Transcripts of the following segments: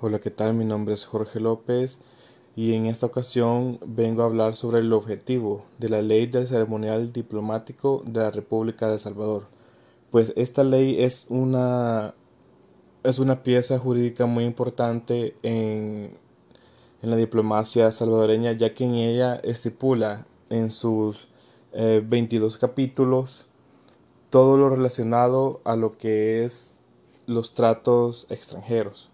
Hola, ¿qué tal? Mi nombre es Jorge López y en esta ocasión vengo a hablar sobre el objetivo de la ley del ceremonial diplomático de la República de El Salvador. Pues esta ley es una es una pieza jurídica muy importante en, en la diplomacia salvadoreña ya que en ella estipula en sus 22 eh, capítulos todo lo relacionado a lo que es los tratos extranjeros.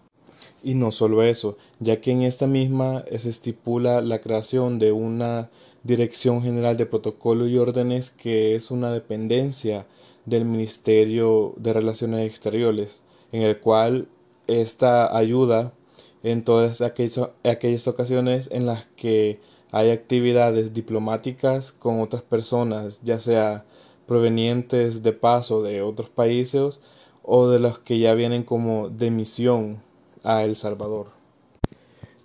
Y no solo eso, ya que en esta misma se estipula la creación de una Dirección General de Protocolo y Órdenes que es una dependencia del Ministerio de Relaciones Exteriores, en el cual esta ayuda en todas aquellas, aquellas ocasiones en las que hay actividades diplomáticas con otras personas, ya sea provenientes de paso de otros países o de los que ya vienen como de misión a El Salvador.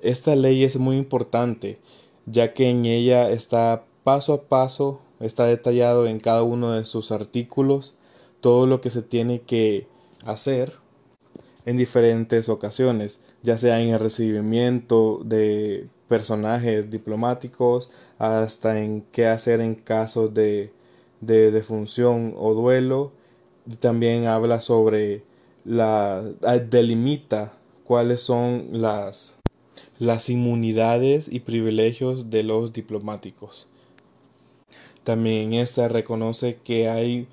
Esta ley es muy importante, ya que en ella está paso a paso, está detallado en cada uno de sus artículos todo lo que se tiene que hacer en diferentes ocasiones, ya sea en el recibimiento de personajes diplomáticos, hasta en qué hacer en casos de, de defunción o duelo. También habla sobre la delimita cuáles son las, las inmunidades y privilegios de los diplomáticos. También esta reconoce que hay,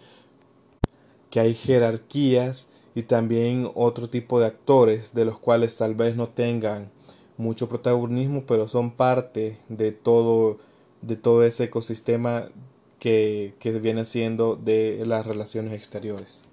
que hay jerarquías y también otro tipo de actores de los cuales tal vez no tengan mucho protagonismo, pero son parte de todo, de todo ese ecosistema que, que viene siendo de las relaciones exteriores.